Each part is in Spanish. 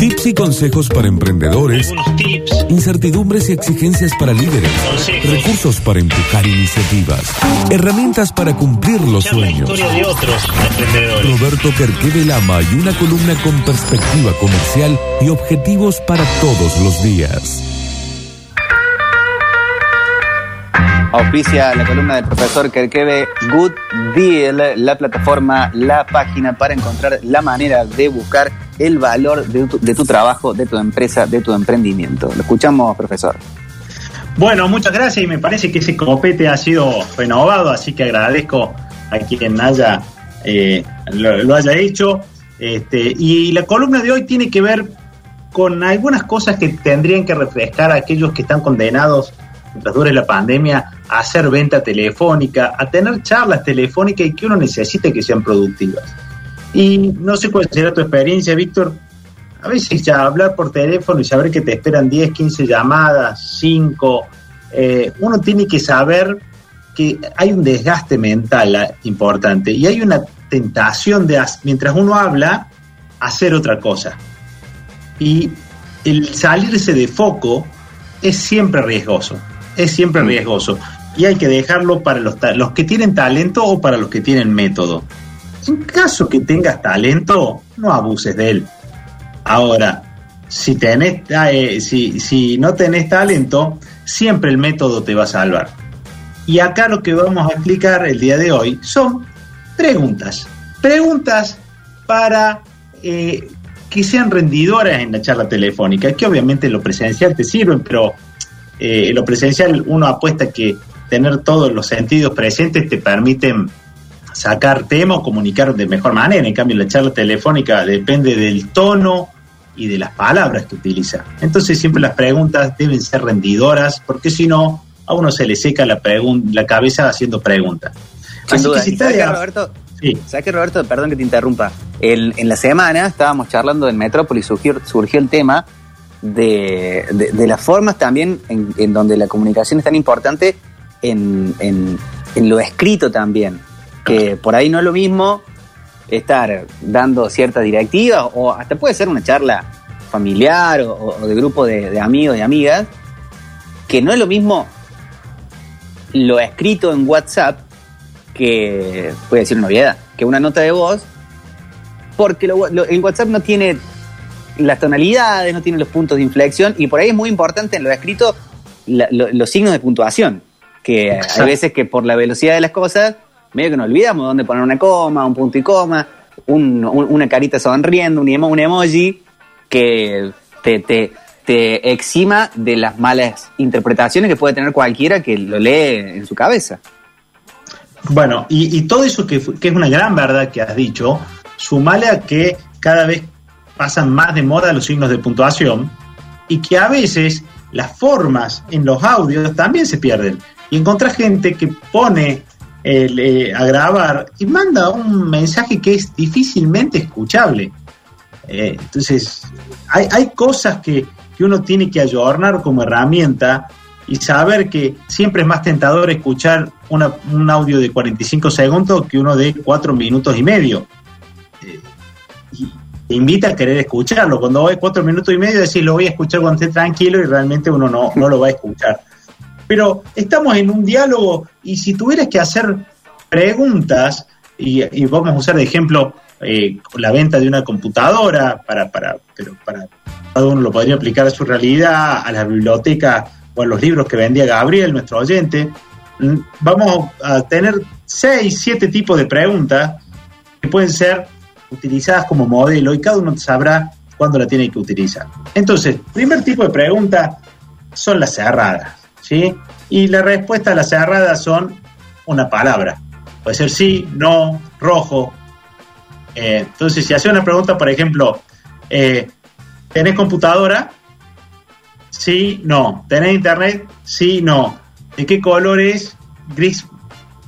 Tips y consejos para emprendedores. Incertidumbres y exigencias para líderes. Recursos para empujar iniciativas. Herramientas para cumplir los sueños. de otros emprendedores. Roberto Lama y una columna con perspectiva comercial y objetivos para todos los días. Auspicia la columna del profesor Kerkeve Good Deal, la plataforma, la página para encontrar la manera de buscar el valor de tu, de tu trabajo, de tu empresa, de tu emprendimiento. Lo escuchamos, profesor. Bueno, muchas gracias y me parece que ese copete ha sido renovado, así que agradezco a quien haya eh, lo, haya hecho. Este, y la columna de hoy tiene que ver con algunas cosas que tendrían que refrescar a aquellos que están condenados mientras dure la pandemia hacer venta telefónica, a tener charlas telefónicas y que uno necesite que sean productivas. Y no sé cuál será tu experiencia, Víctor. A veces ya hablar por teléfono y saber que te esperan 10, 15 llamadas, 5, eh, uno tiene que saber que hay un desgaste mental ah, importante y hay una tentación de, mientras uno habla, hacer otra cosa. Y el salirse de foco es siempre riesgoso, es siempre riesgoso. Y hay que dejarlo para los, los que tienen talento o para los que tienen método. En caso que tengas talento, no abuses de él. Ahora, si, tenés, eh, si, si no tenés talento, siempre el método te va a salvar. Y acá lo que vamos a explicar el día de hoy son preguntas. Preguntas para eh, que sean rendidoras en la charla telefónica, que obviamente en lo presencial te sirven, pero eh, en lo presencial uno apuesta que tener todos los sentidos presentes te permiten sacar tema o comunicar de mejor manera. En cambio, la charla telefónica depende del tono y de las palabras que utiliza. Entonces, siempre las preguntas deben ser rendidoras, porque si no, a uno se le seca la, la cabeza haciendo preguntas. Así que si está Roberto? ¿Sabes que Roberto? Perdón que te interrumpa. en la semana estábamos charlando en Metrópolis, surgió, surgió el tema de, de, las formas también en, donde la comunicación es tan importante en, en, en lo escrito también. Que por ahí no es lo mismo estar dando ciertas directivas o hasta puede ser una charla familiar o, de grupo de, amigos y amigas, que no es lo mismo lo escrito en WhatsApp que, voy a decir una novedad, que una nota de voz, porque lo, el WhatsApp no tiene las tonalidades, no tiene los puntos de inflexión y por ahí es muy importante en lo escrito los signos de puntuación, que hay veces que por la velocidad de las cosas medio que nos olvidamos dónde poner una coma, un punto y coma, una carita sonriendo, un, emoji que te, te, te exima de las malas interpretaciones que puede tener cualquiera que lo lee en su cabeza. Bueno, y, todo eso que, que, es una gran verdad que has dicho, sumale a que cada vez pasan más de moda los signos de puntuación y que a veces las formas en los audios también se pierden. Y encontrás gente que pone eh, a grabar y manda un mensaje que es difícilmente escuchable. Eh, entonces, hay, hay cosas que, que, uno tiene que ayornar como herramienta y saber que siempre es más tentador escuchar un audio de 45 segundos que uno de 4 minutos y medio. Eh, te invita a querer escucharlo. Cuando voy 4 minutos y medio, decís lo voy a escuchar cuando esté tranquilo y realmente uno no, no lo va a escuchar pero estamos en un diálogo y si tuvieras que hacer preguntas, y, vamos a usar de ejemplo eh, la venta de una computadora, para, para, pero para cada uno lo podría aplicar a su realidad, a la biblioteca o a los libros que vendía Gabriel, nuestro oyente, mm, vamos a tener seis, siete tipos de preguntas que pueden ser utilizadas como modelo y cada uno sabrá cuándo la tiene que utilizar. Entonces, primer tipo de pregunta son las cerradas. ¿sí? Y la respuesta a la cerrada son una palabra. Puede ser sí, no, rojo. Eh, entonces, si hace una pregunta, por ejemplo, eh, ¿tenés computadora? Sí, no. ¿Tenés internet? Sí, no. ¿De qué color es? Gris,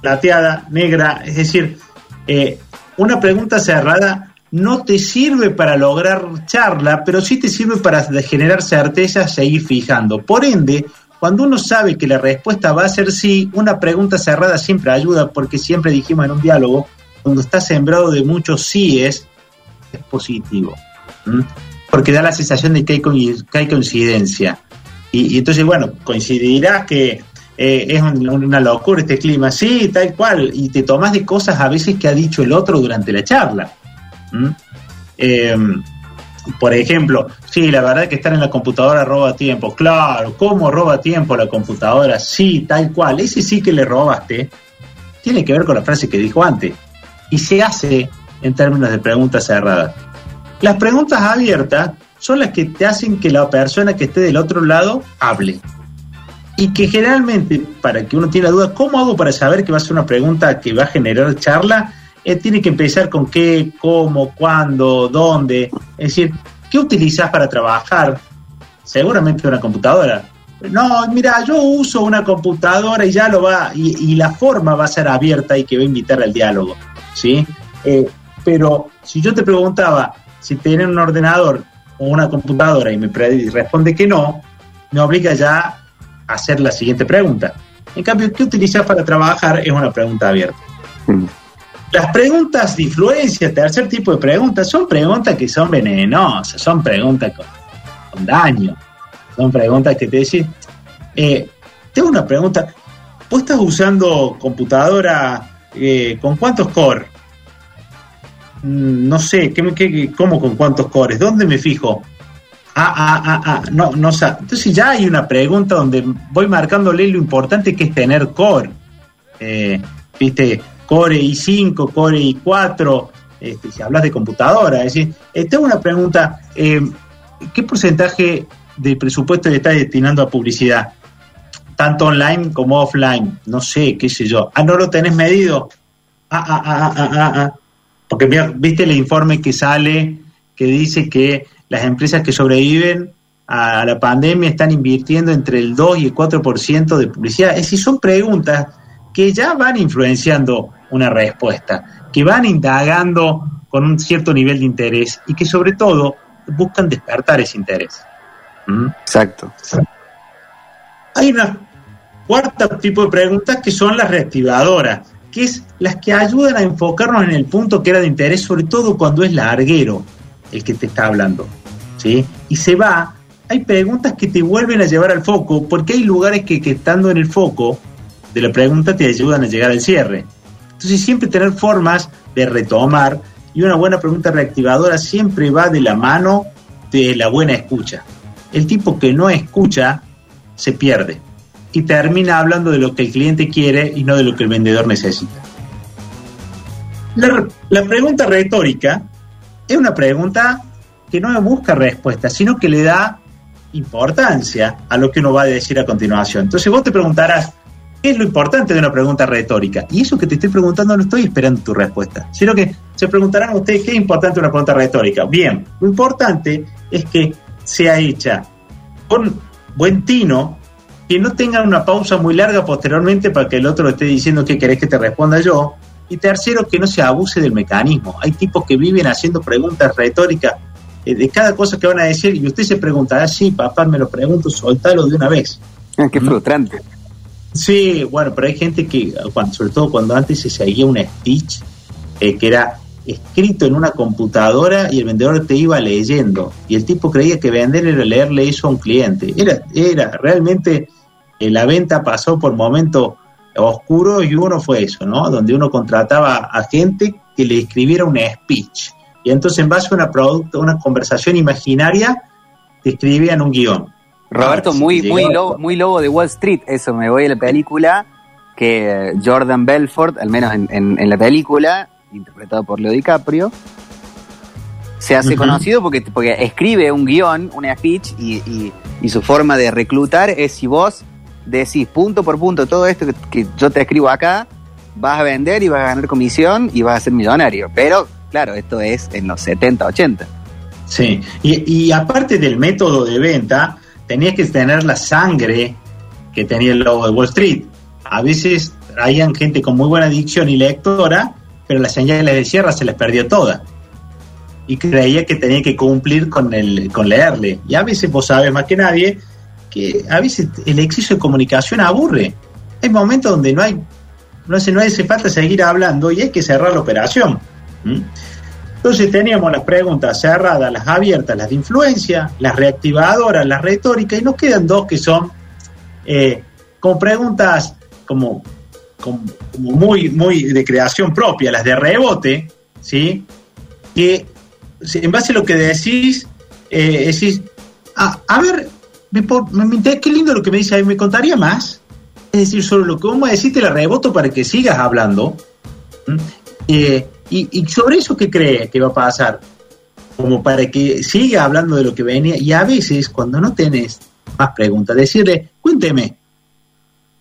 plateada, negra. Es decir, eh, una pregunta cerrada no te sirve para lograr charla, pero sí te sirve para generar certeza, seguir fijando. Por ende, cuando uno sabe que la respuesta va a ser sí, una pregunta cerrada siempre ayuda, porque siempre dijimos en un diálogo, cuando está sembrado de muchos síes, es positivo. porque da la sensación de que hay, coincidencia. Y, entonces, bueno, coincidirás que eh, es una locura este clima, sí, tal cual, y te tomas de cosas a veces que ha dicho el otro durante la charla. Eh, por ejemplo, sí, la verdad que estar en la computadora roba tiempo. Claro, ¿cómo roba tiempo la computadora? Sí, tal cual. Ese sí que le robaste. Tiene que ver con la frase que dijo antes. Y se hace en términos de preguntas cerradas. Las preguntas abiertas son las que te hacen que la persona que esté del otro lado hable. Y que generalmente, para que uno tenga duda, ¿cómo hago para saber que va a ser una pregunta que va a generar charla? Eh, tiene que empezar con qué, cómo, cuándo, dónde. Es decir, ¿qué utilizas para trabajar? Seguramente una computadora. No, mira, yo uso una computadora y ya lo va, y, la forma va a ser abierta y que va a invitar al diálogo, ¿sí? Eh, pero si yo te preguntaba, si tienen un ordenador o una computadora y me responde que no, me obliga ya hacer la siguiente pregunta. En cambio, ¿qué utilizas para trabajar? Es una pregunta abierta. Mm. Las preguntas de influencia, tercer tipo de preguntas, son preguntas que son venenosas, son preguntas con, daño, son preguntas que te dicen, eh, tengo una pregunta, ¿vos estás usando computadora eh, con cuántos core? Mm, no sé, ¿qué, qué, ¿cómo con cuántos cores? ¿Dónde me fijo? Ah, ah, ah, ah, no, no Entonces ya hay una pregunta donde voy marcándole lo importante que es tener core. Eh, Viste, core i5, core i4, este, si hablas de computadora. Es decir, eh, tengo una pregunta, eh, ¿qué porcentaje del presupuesto le estás destinando a publicidad? Tanto online como offline. No sé, qué sé yo. Ah, ¿no lo tenés medido? Ah, ah, ah, ah, ah, ah. Porque viste el informe que sale que dice que las empresas que sobreviven a la pandemia están invirtiendo entre el 2 y el 4% de publicidad. Es decir, son preguntas que ya van influenciando una respuesta, que van indagando con un cierto nivel de interés y que sobre todo buscan despertar ese interés. ¿Mm? Exacto. Hay una cuarta tipo de preguntas que son las reactivadoras, que es las que ayudan a enfocarnos en el punto que era de interés, sobre todo cuando es larguero el que te está hablando. ¿sí? Y se va, hay preguntas que te vuelven a llevar al foco, porque hay lugares que, estando en el foco de la pregunta te ayudan a llegar al cierre. Entonces siempre tener formas de retomar y una buena pregunta reactivadora siempre va de la mano de la buena escucha. El tipo que no escucha se pierde y termina hablando de lo que el cliente quiere y no de lo que el vendedor necesita. La, pregunta retórica es una pregunta que no busca respuesta, sino que le da importancia a lo que uno va a decir a continuación. Entonces vos te preguntarás, ¿qué es lo importante de una pregunta retórica? Y eso que te estoy preguntando no estoy esperando tu respuesta, sino que se preguntarán ustedes qué es importante una pregunta retórica. Bien, lo importante es que sea hecha con buen tino, que no tengan una pausa muy larga posteriormente para que el otro esté diciendo qué querés que te responda yo. Y tercero, que no se abuse del mecanismo. Hay tipos que viven haciendo preguntas retóricas eh, de cada cosa que van a decir y usted se pregunta, ah, sí, papá, me lo pregunto, soltalo de una vez. Ah, qué frustrante. Sí, bueno, pero hay gente que, sobre todo cuando antes se seguía un speech eh, que era escrito en una computadora y el vendedor te iba leyendo y el tipo creía que vender era leerle eso a un cliente. Era, era realmente eh, la venta pasó por momentos oscuros y uno fue eso, ¿no? Donde uno contrataba a gente que le escribiera un speech y entonces en base a una producto, una conversación imaginaria te escribían un guion. Roberto, ah, muy, muy, lobo, muy lobo de Wall Street, eso me voy a la película que Jordan Belfort, al menos en, en la película, interpretado por Leo DiCaprio, se hace conocido porque, porque escribe un guion, un speech, y, su forma de reclutar es si vos decís punto por punto todo esto que, yo te escribo acá, vas a vender y vas a ganar comisión y vas a ser millonario. Pero, claro, esto es en los 70, 80. Sí, y, aparte del método de venta, tenías que tener la sangre que tenía el logo de Wall Street. A veces traían gente con muy buena dicción y lectora pero las señales de sierra se les perdió toda. Y creía que tenía que cumplir con, el, con leerle. Y a veces vos sabes más que nadie que a veces el exceso de comunicación aburre. Hay momentos donde no hay, no hace, no hace falta seguir hablando y hay que cerrar la operación. Entonces teníamos las preguntas cerradas, las abiertas, las de influencia, las reactivadoras, las retóricas, y nos quedan dos que son eh, con preguntas como, como, muy, muy de creación propia, las de rebote, ¿sí? Que en base a lo que decís, eh, decís, ah, a ver, me, me, qué lindo lo que me dice, ¿me contaría más? Es decir, solo lo que vos me decís te la reboto para que sigas hablando. Eh, y, sobre eso, ¿qué crees que va a pasar? Como para que siga hablando de lo que venía. Y a veces, cuando no tenés más preguntas, decirle, cuénteme,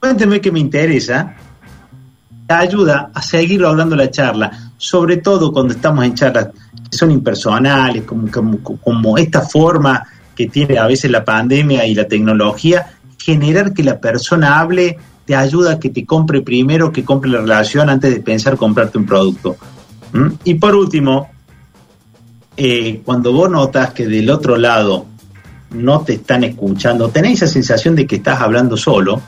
cuénteme que me interesa, te ayuda a seguir hablando la charla, sobre todo cuando estamos en charlas que son impersonales, como, como, como esta forma que tiene a veces la pandemia y la tecnología, generar que la persona hable te ayuda a que te compre primero, que compre la relación antes de pensar comprarte un producto. ¿Mm? Y por último, eh, cuando vos notas que del otro lado no te están escuchando, tenés esa sensación de que estás hablando solo,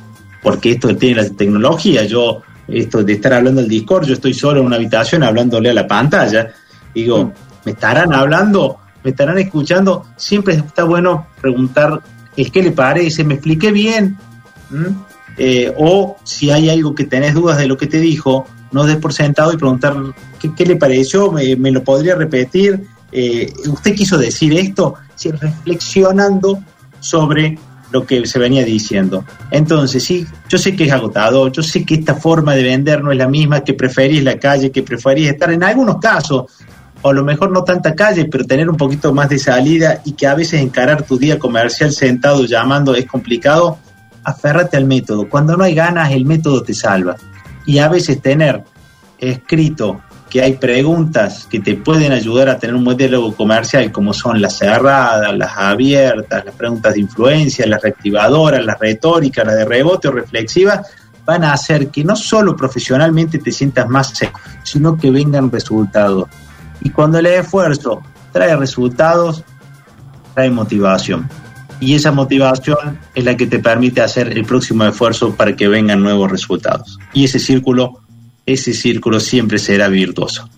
porque esto tiene la tecnología, yo, esto de estar hablando al Discord, yo estoy solo en una habitación hablándole a la pantalla, digo, mm. me estarán hablando, me estarán escuchando, siempre está bueno preguntar el qué le parece, me expliqué bien, eh, o si hay algo que tenés dudas de lo que te dijo, no des por sentado y preguntar qué, le pareció, me, lo podría repetir, eh, usted quiso decir esto, si reflexionando sobre lo que se venía diciendo. Entonces, sí, yo sé que es agotado, yo sé que esta forma de vender no es la misma, que preferís la calle, que preferís estar en algunos casos, o a lo mejor no tanta calle, pero tener un poquito más de salida y que a veces encarar tu día comercial sentado llamando es complicado, aférrate al método. Cuando no hay ganas, el método te salva y a veces tener escrito que hay preguntas que te pueden ayudar a tener un diálogo comercial, como son las cerradas, las abiertas, las preguntas de influencia, las reactivadoras, las retóricas, las de rebote o reflexivas, van a hacer que no solo profesionalmente te sientas más seco, sino que vengan resultados. Y cuando el esfuerzo trae resultados, trae motivación. Y esa motivación es la que te permite hacer el próximo esfuerzo para que vengan nuevos resultados. Y ese círculo, ese círculo siempre será virtuoso.